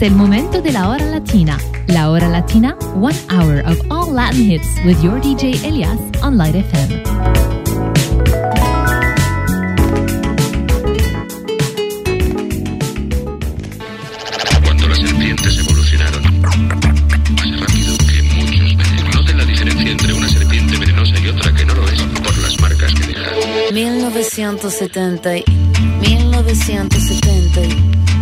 Es el momento de la hora latina. La hora latina, one hour of all Latin hits with your DJ Elias on Light FM. Cuando las serpientes evolucionaron, más rápido que muchos venenos. Noten la diferencia entre una serpiente venenosa y otra que no lo es por las marcas que deja. 1970, 1970,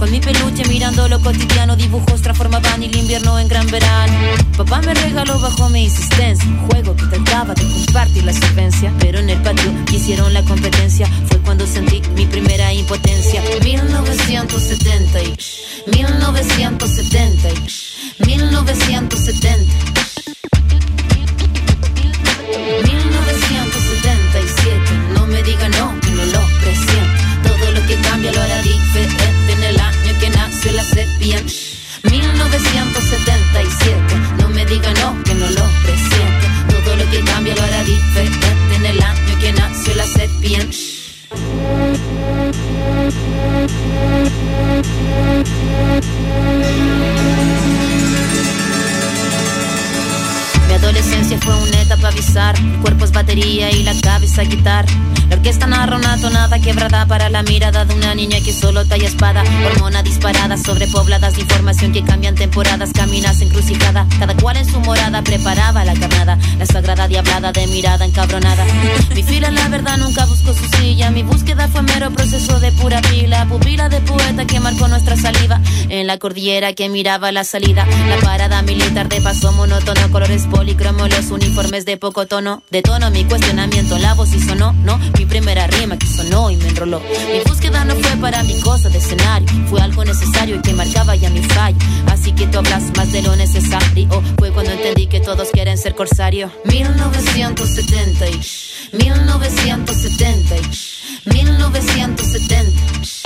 Con mi peluche mirando lo cotidiano, dibujos transformaban el invierno en gran verano. Papá me regaló bajo mi insistencia un juego que trataba de compartir la solvencia. Pero en el patio quisieron la competencia, fue cuando sentí mi primera impotencia. 1970, y 1970, y 1970. Para la mirada de una niña que solo talla espada. Hormona disparada, sobrepobladas de información que cambian temporadas. Caminas encrucijada, cada cual en su morada preparaba la carnada. La sagrada diablada de mirada encabronada. Mi fila, la verdad, nunca buscó su silla. Mi búsqueda fue mero proceso de pura pila. Pupila de poeta que marcó nuestra saliva. En la cordillera que miraba la salida. La parada militar de paso monótono, colores policromo, los uniformes de poco tono. De tono mi cuestionamiento, la voz y sonó, no. Mi primera rima que sonó y me enroló. Mi búsqueda no fue para mi cosa de escenario, fue algo necesario y que marcaba ya mi fallo. Así que tú hablas más de lo necesario. Fue cuando entendí que todos quieren ser corsario. 1970, y 1970, y 1970.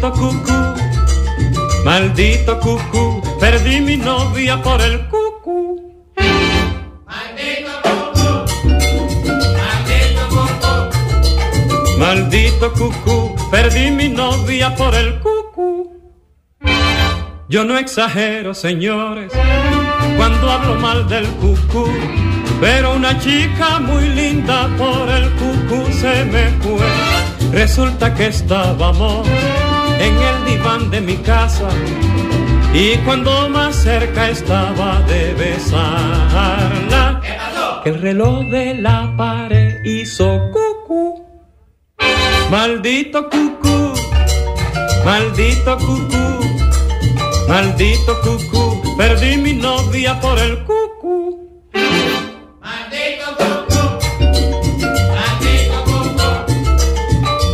Maldito cucú, maldito cucú. Perdí mi novia por el cucú. Maldito cucú, maldito cucú. Maldito cucú, perdí mi novia por el cucú. Yo no exagero, señores, cuando hablo mal del cucú pero una chica muy linda por el cucú se me fue. Resulta que estábamos en el diván de mi casa y cuando más cerca estaba de besarla, el reloj de la pared hizo cucú. Maldito cucú, maldito cucú, maldito cucú, perdí mi novia por el cucú.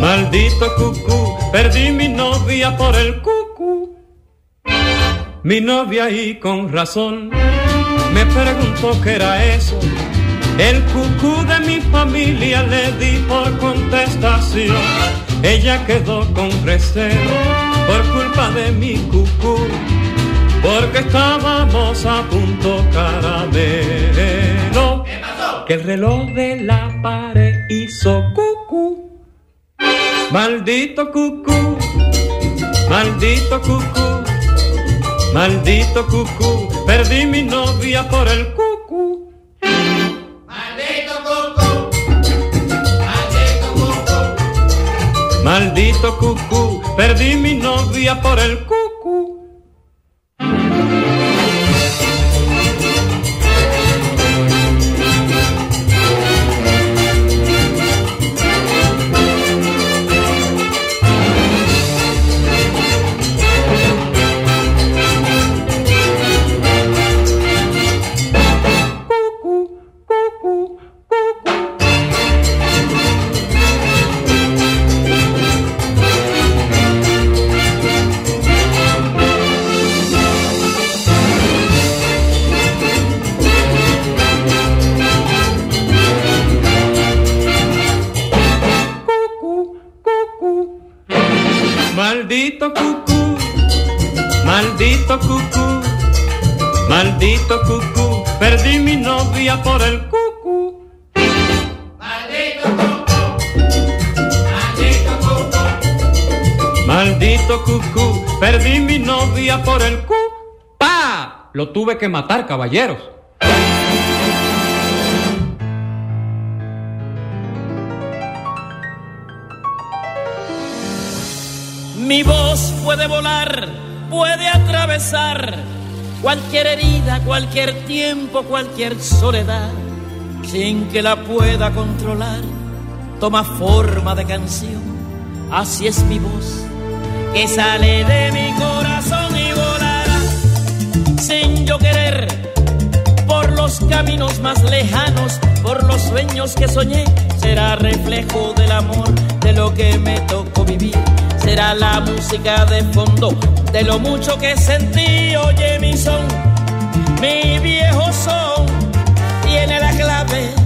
Maldito cucú, perdí mi novia por el cucú. Mi novia y con razón me preguntó qué era eso. El cucú de mi familia le di por contestación. Ella quedó con recelo por culpa de mi cucú, porque estábamos a punto caramelo. Que el reloj de la pared hizo cucú. Maldito cucú, maldito cucú, maldito cucú, perdí mi novia por el cucú. Maldito cucú, maldito cucú, maldito cucú, perdí mi novia por el cucú. Tuve que matar, caballeros. Mi voz puede volar, puede atravesar cualquier herida, cualquier tiempo, cualquier soledad, sin que la pueda controlar. Toma forma de canción, así es mi voz, que sale de mi corazón sin yo querer, por los caminos más lejanos, por los sueños que soñé, será reflejo del amor, de lo que me tocó vivir será la música de fondo de lo mucho que sentí. Oye mi son, mi viejo son, tiene la clave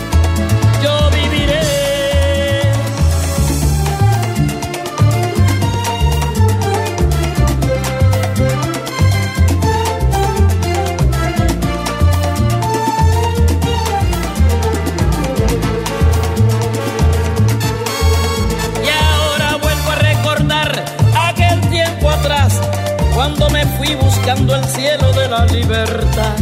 El cielo de la libertad.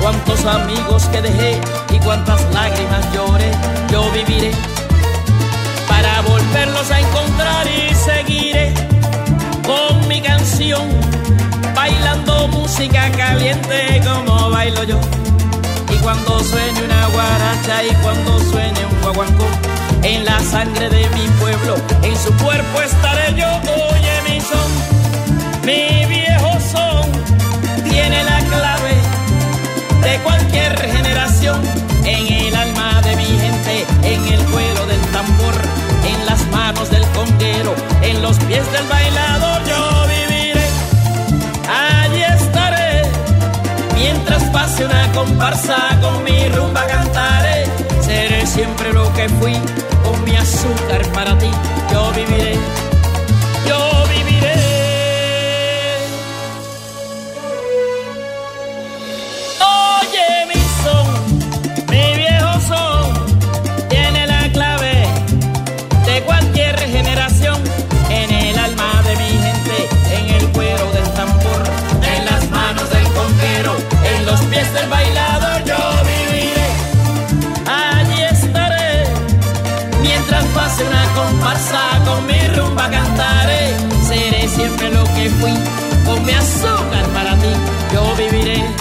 Cuántos amigos que dejé y cuántas lágrimas lloré, yo viviré para volverlos a encontrar y seguiré con mi canción, bailando música caliente como bailo yo. Y cuando suene una guaracha y cuando suene un guaguancó, en la sangre de mi pueblo, en su cuerpo estaré yo, oye mi son, mi vida. fiesta el bailador yo viviré, allí estaré, mientras pase una comparsa con mi rumba cantaré, seré siempre lo que fui, con mi azúcar para ti yo viviré. está el bailador, yo viviré. Allí estaré. Mientras pase una comparsa con mi rumba cantaré. Seré siempre lo que fui, con mi azúcar para mí, yo viviré.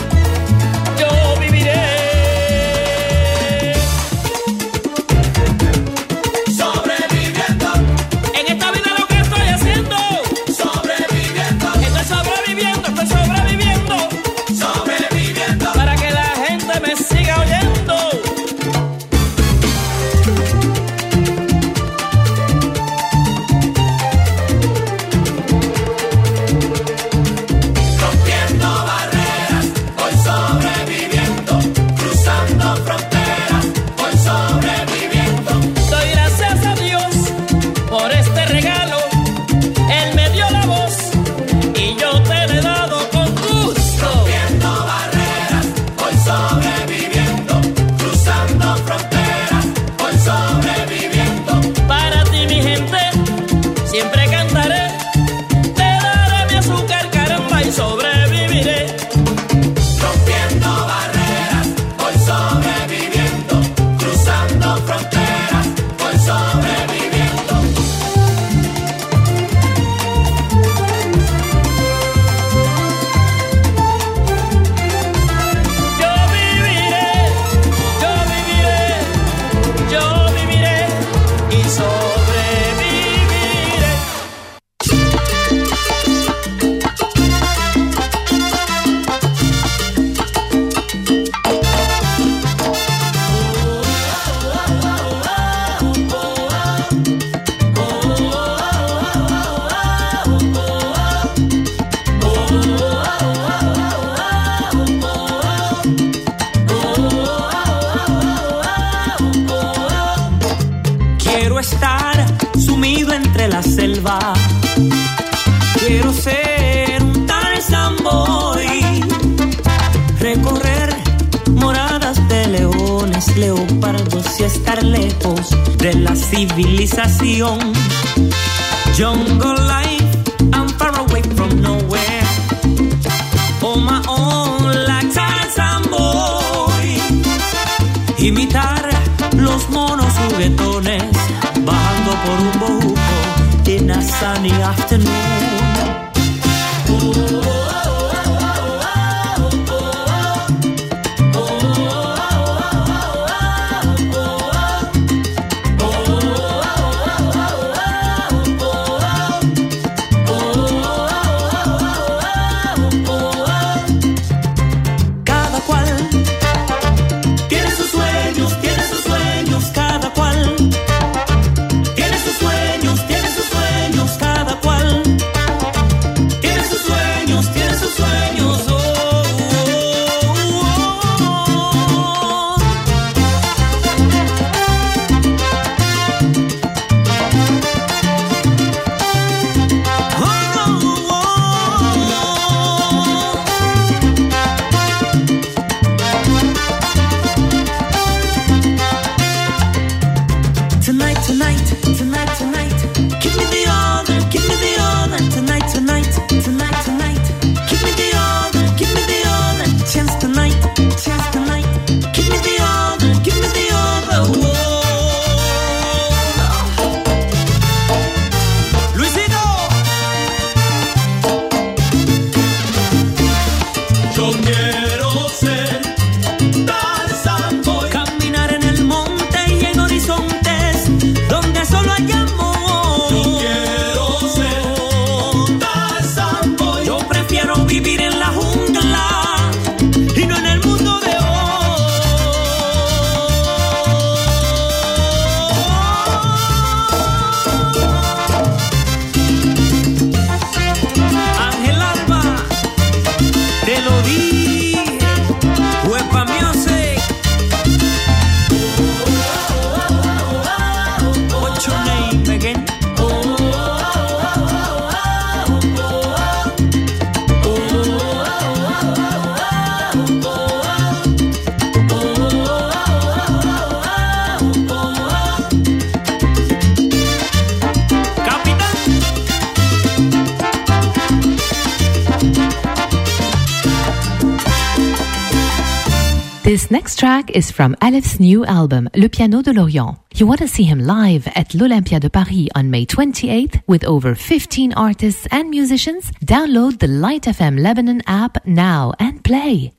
Next track is from Aleph's new album, Le Piano de Lorient. You want to see him live at l'Olympia de Paris on May 28th with over 15 artists and musicians? Download the Light FM Lebanon app now and play.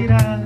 Zaira.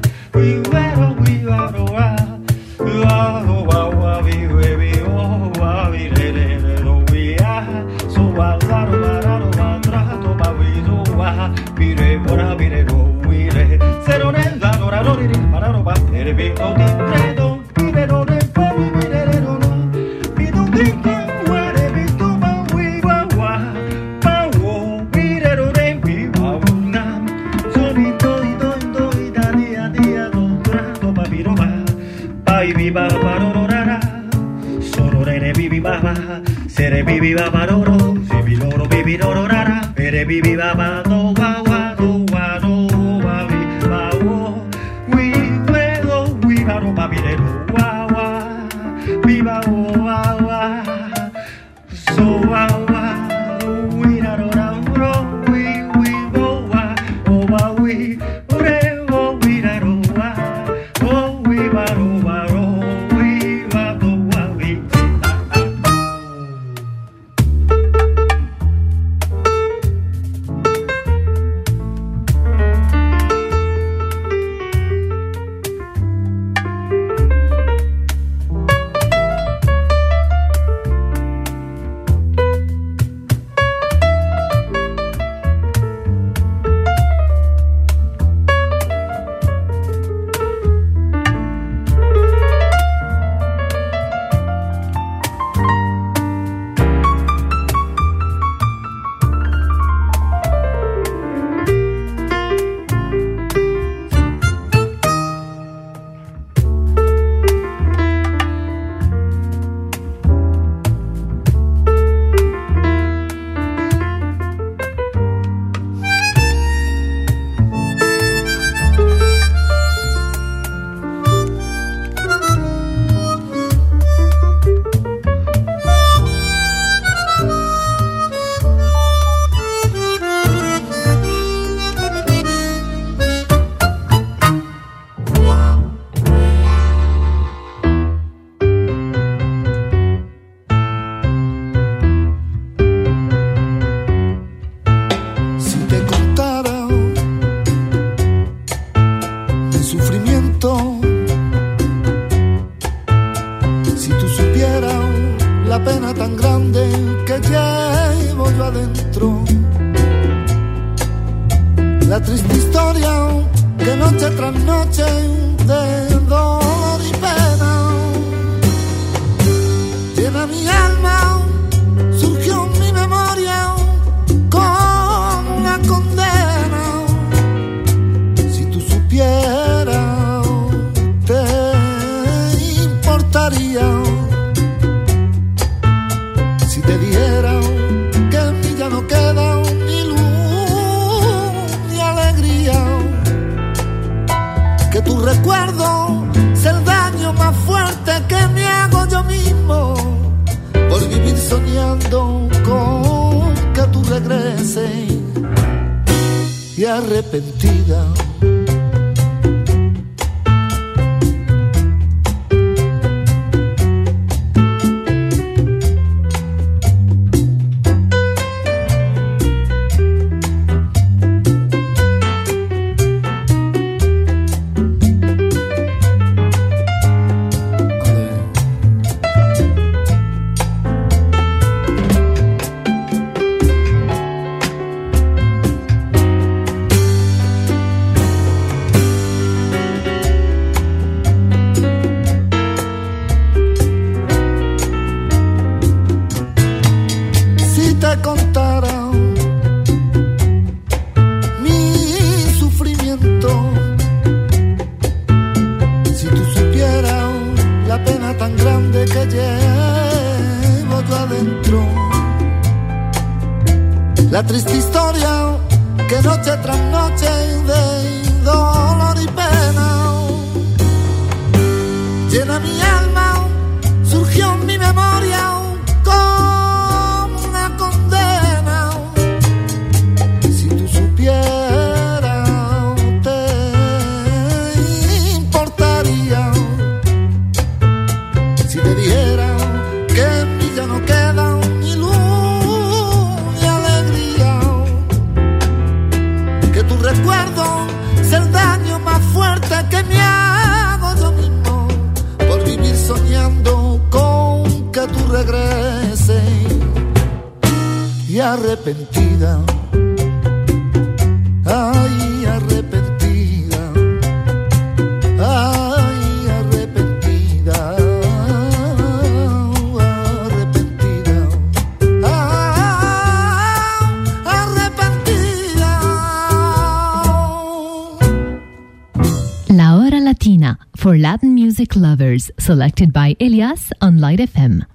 Elias on Light FM.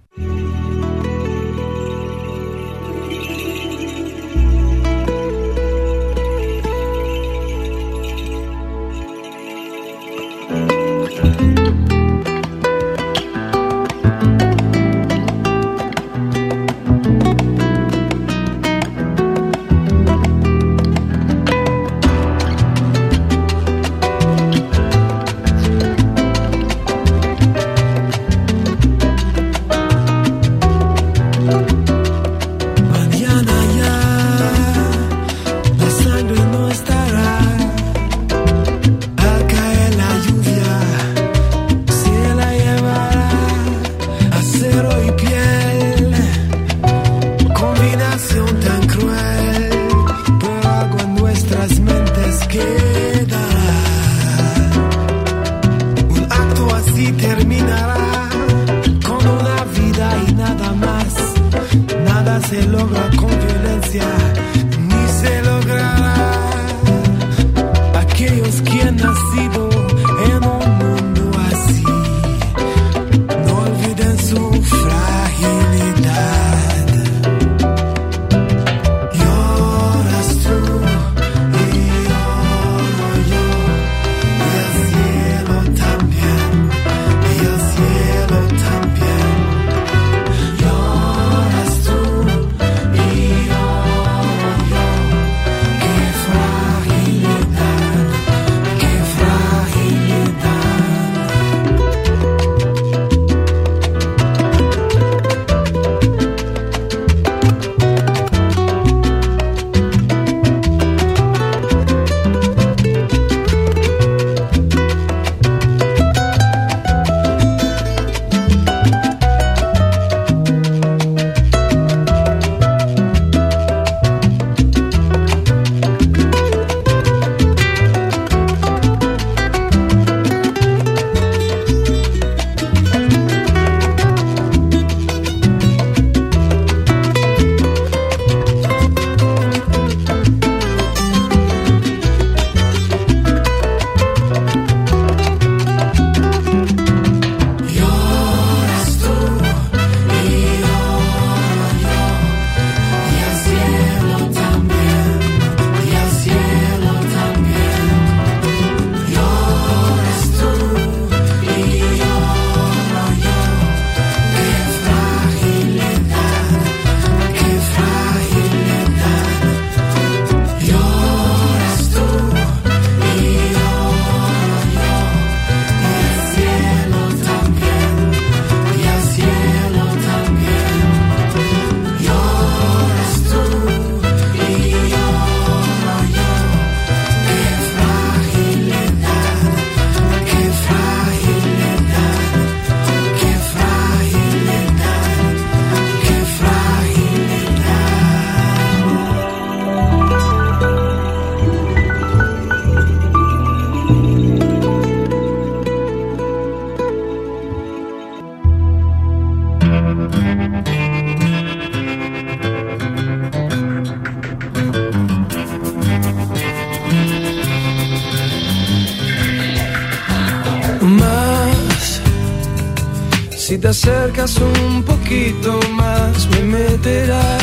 Si te acercas un poquito más, me meterás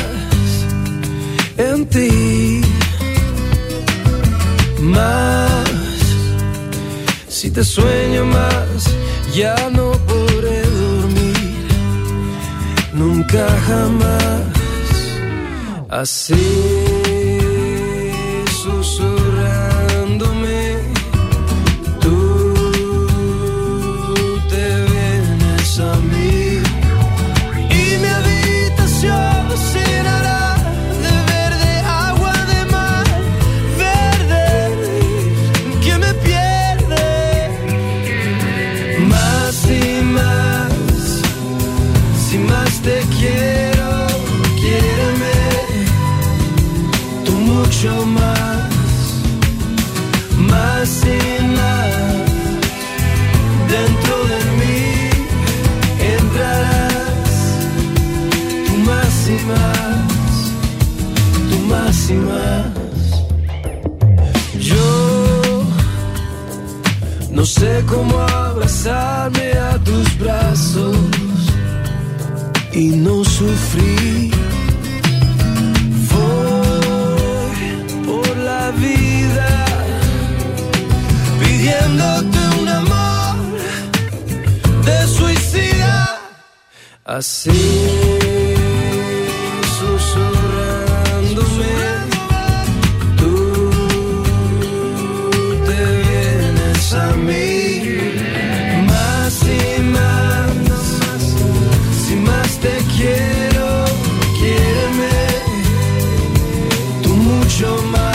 en ti. Más, si te sueño más, ya no podré dormir. Nunca jamás. Así susurro. cómo abrazarme a tus brazos y no sufrí. Voy por la vida pidiéndote un amor de suicida. Así. your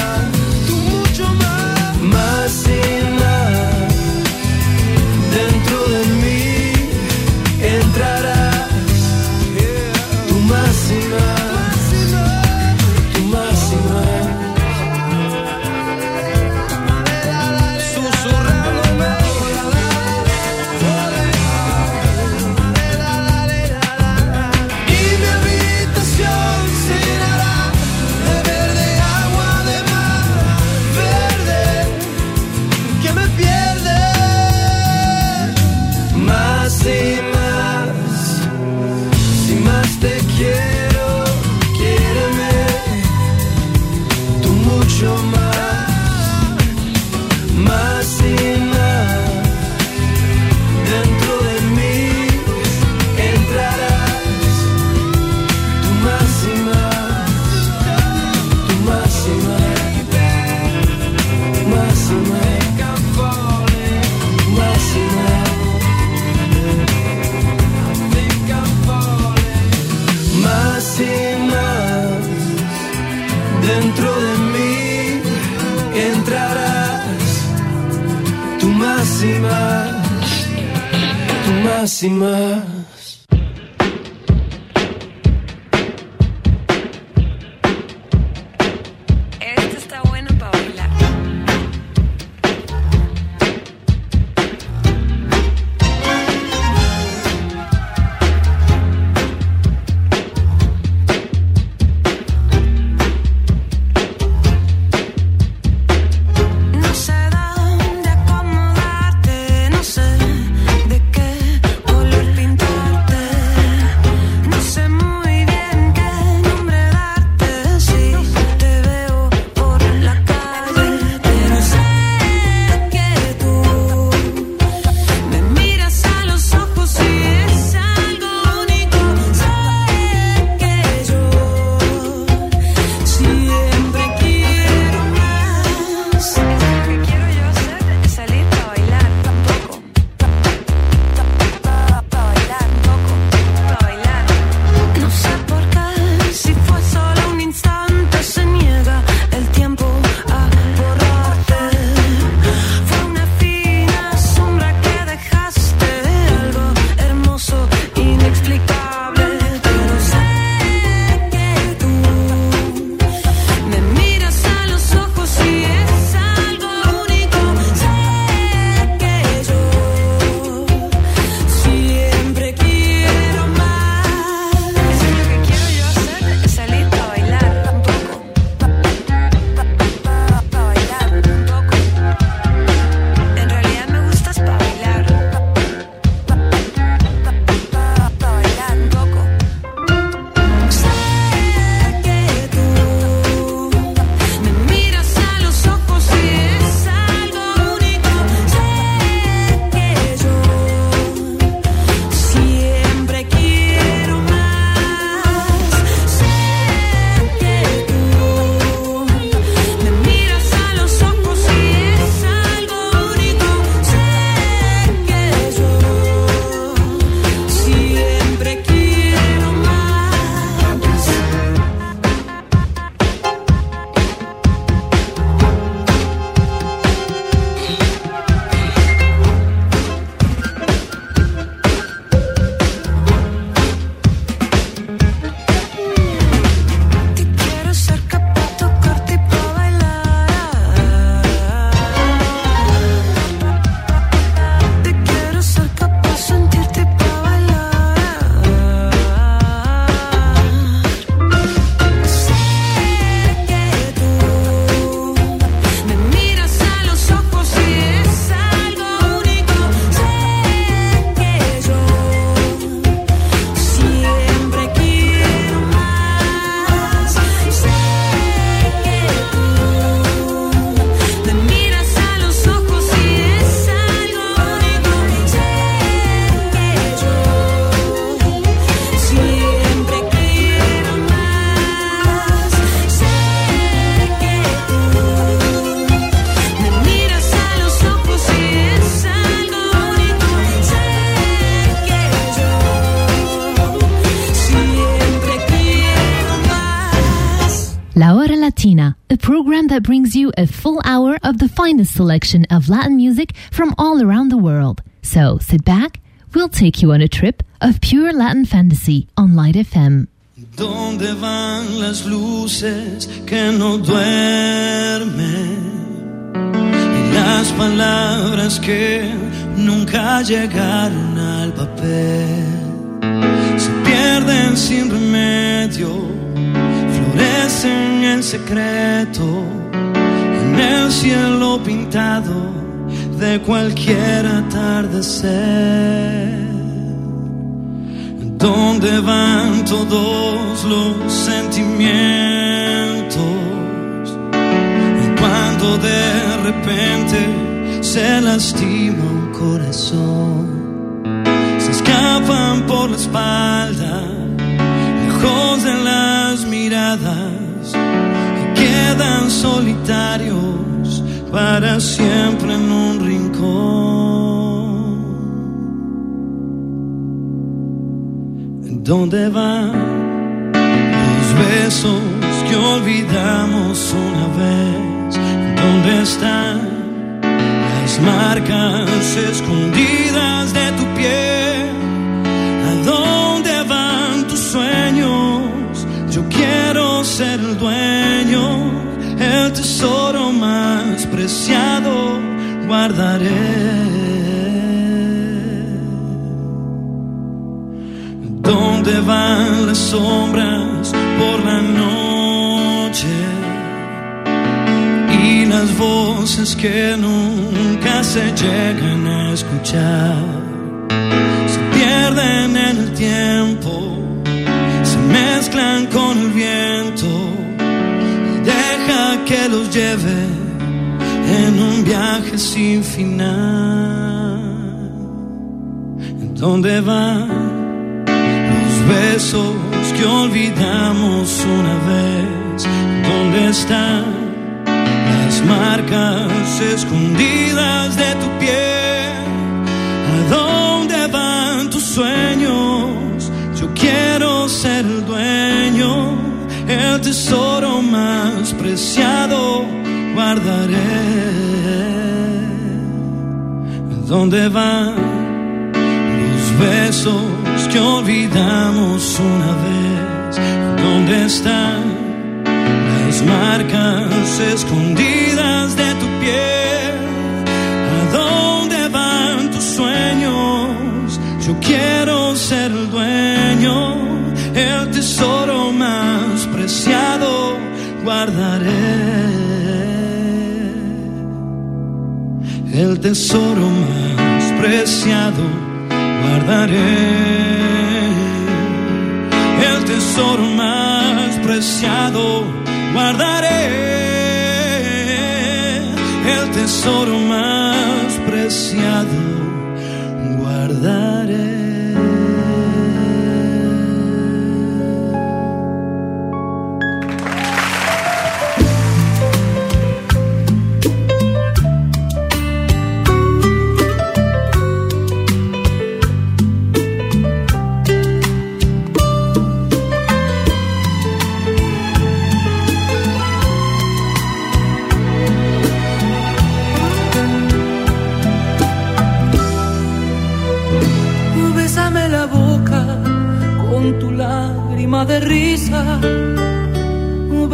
that brings you a full hour of the finest selection of Latin music from all around the world. So sit back, we'll take you on a trip of pure Latin fantasy on Light FM. ¿Dónde van las luces que no duermen? Las palabras que nunca llegaron al papel. Se pierden sin remedio, florecen en secreto, el cielo pintado de cualquier atardecer. ¿Dónde van todos los sentimientos? Cuando de repente se lastima un corazón, se escapan por la espalda, lejos de las miradas, quedan solitarios para siempre en un rincón. ¿Dónde van los besos que olvidamos una vez? ¿Dónde están las marcas escondidas de tu piel? ¿A dónde van tus sueños? Yo quiero ser el dueño, el tesoro más preciado guardaré. ¿Dónde van las sombras por la noche? Y las voces que nunca se llegan a escuchar se pierden en el tiempo, se mezclan con el viento que los lleve en un viaje sin final. ¿Dónde van? besos que olvidamos una vez. ¿Dónde están las marcas escondidas de tu piel? ¿A dónde van tus sueños? Yo quiero ser el dueño, tesoro más preciado guardaré. ¿Dónde van los besos? que olvidamos una vez. ¿Dónde están las marcas escondidas de tu piel? ¿A dónde van tus sueños? Yo quiero ser guardaré. El tesoro más preciado guardaré el tesoro más preciado guardaré el tesoro más preciado de risa.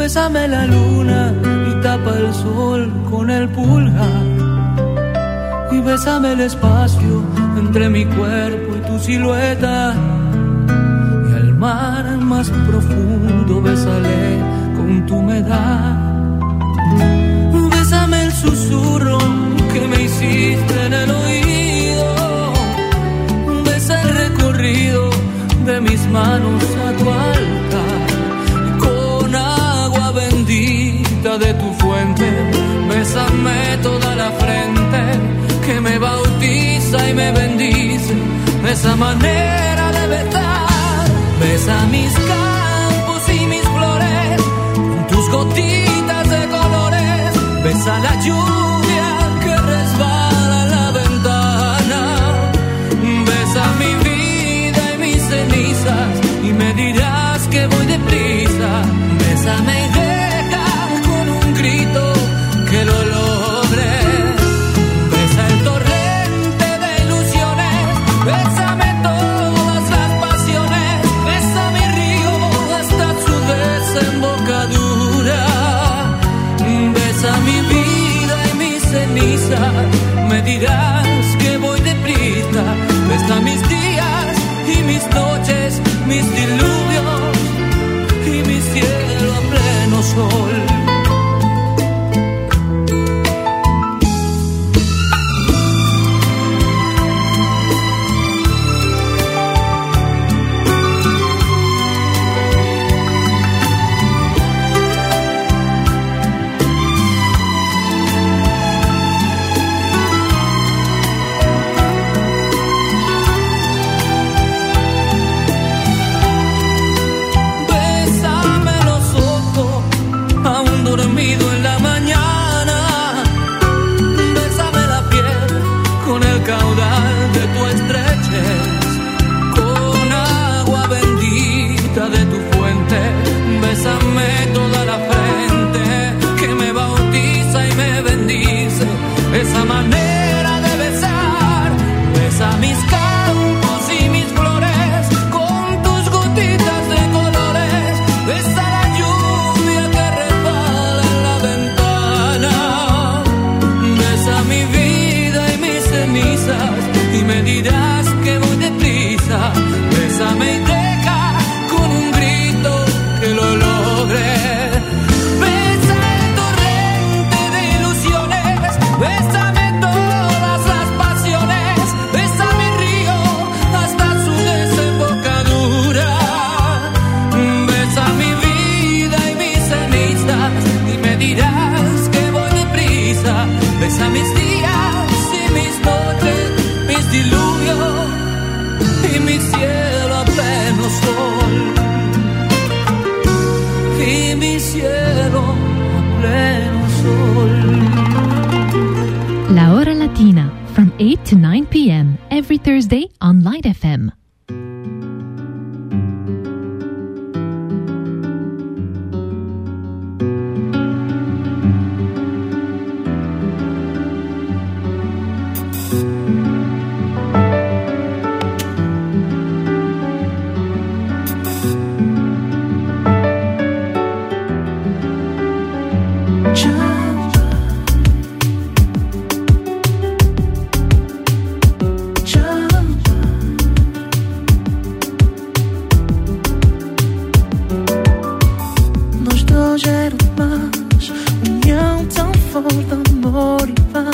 Bésame la luna y tapa el sol con el pulgar. Y bésame el espacio entre mi cuerpo y tu silueta. Y al mar más profundo bésale con tu humedad. Bésame el susurro que me hiciste en el oído. Besa el recorrido de mis manos a tu Esa manera de besar, besa mis campos y mis flores con tus gotitas de colores. Besa la lluvia olvidar. bésame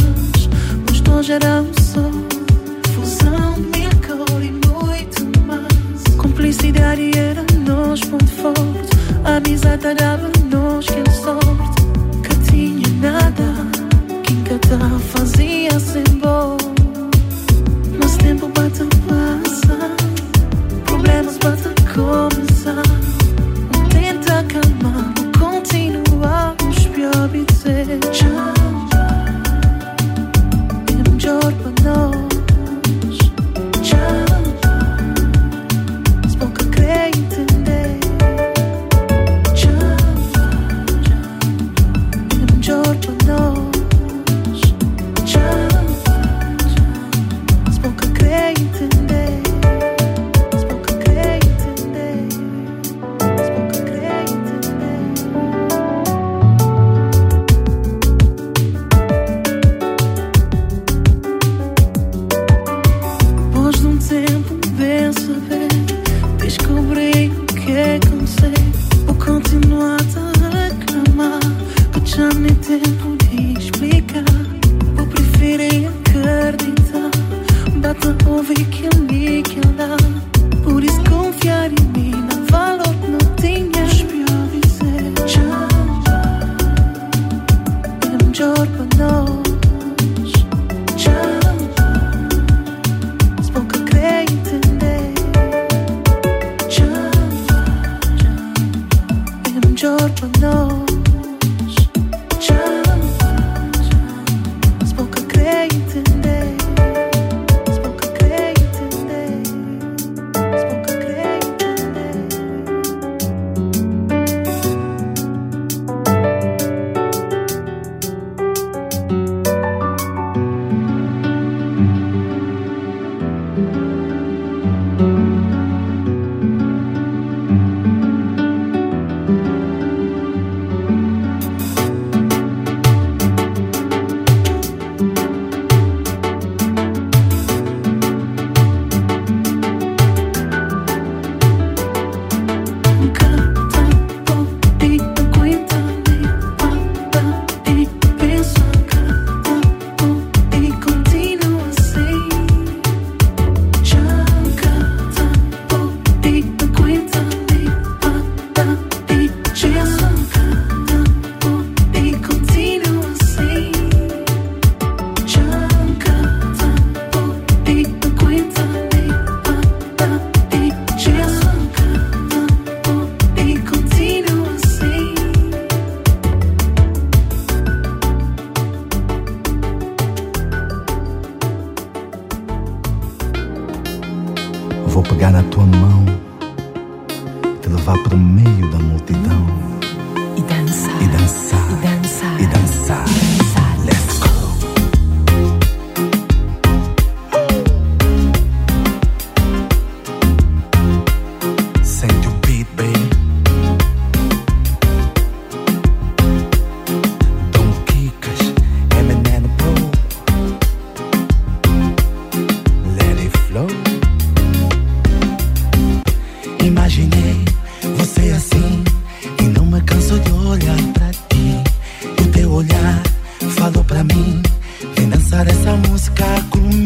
nós, mas era um sol, fusão, mil cor e muito mais. Complicidade era nós, ponto forte. A amizade dava-nos que sorte. Que tinha nada, que engatar fazia sem bom. Mas tempo bate passa, problemas bate começar. Dançar essa música comigo,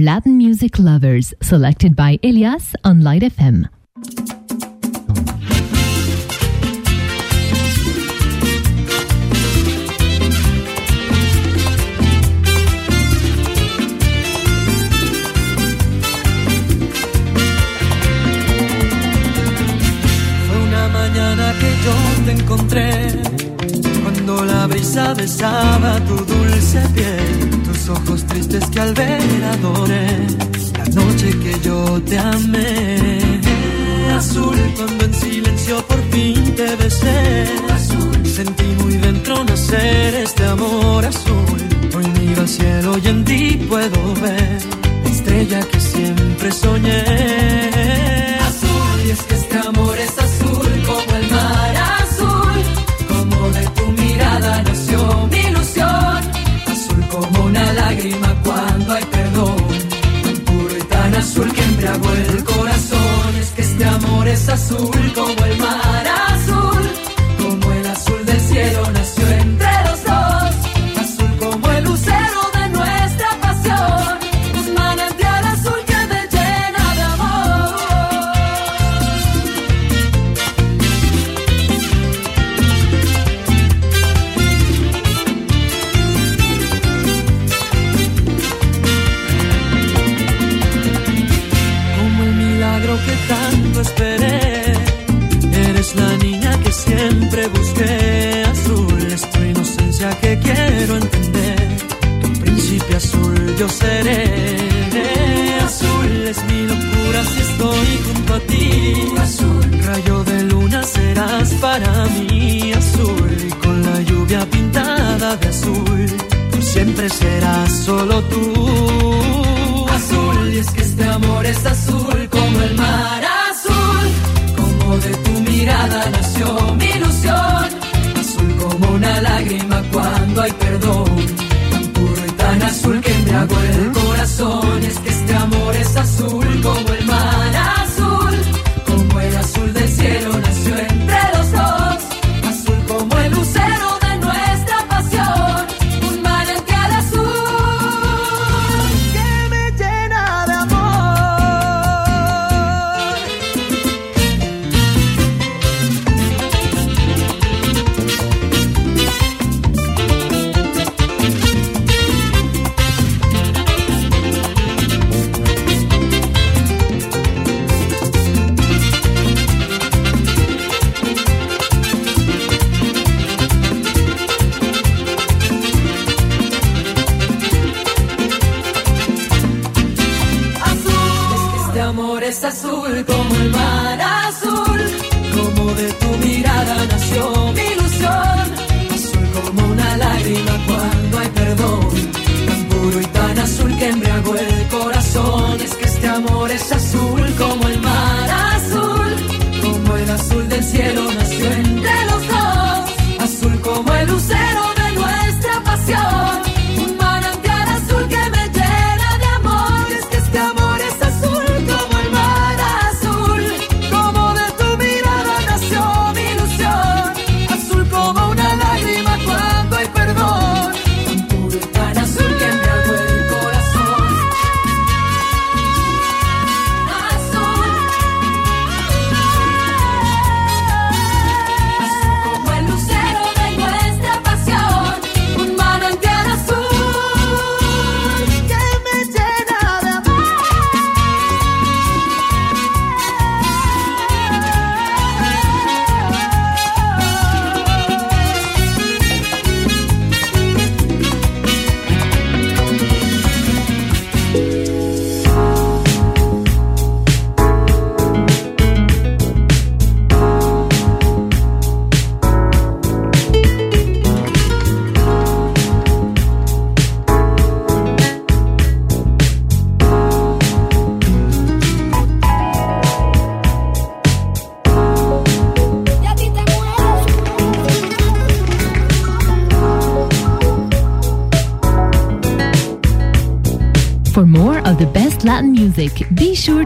Latin music lovers, selected by Elias on Light FM. que yo te encontré, cuando la brisa besaba tu dulce piel ojos tristes que al ver adoré la noche que yo te amé. Azul, cuando en silencio por fin te besé. Azul, sentí muy dentro nacer este amor azul. Hoy miro al cielo y en ti puedo ver la estrella que siempre soñé. Azul, y es que este amor es azul que embriagó el corazón. Es que este amor es azul como el mar.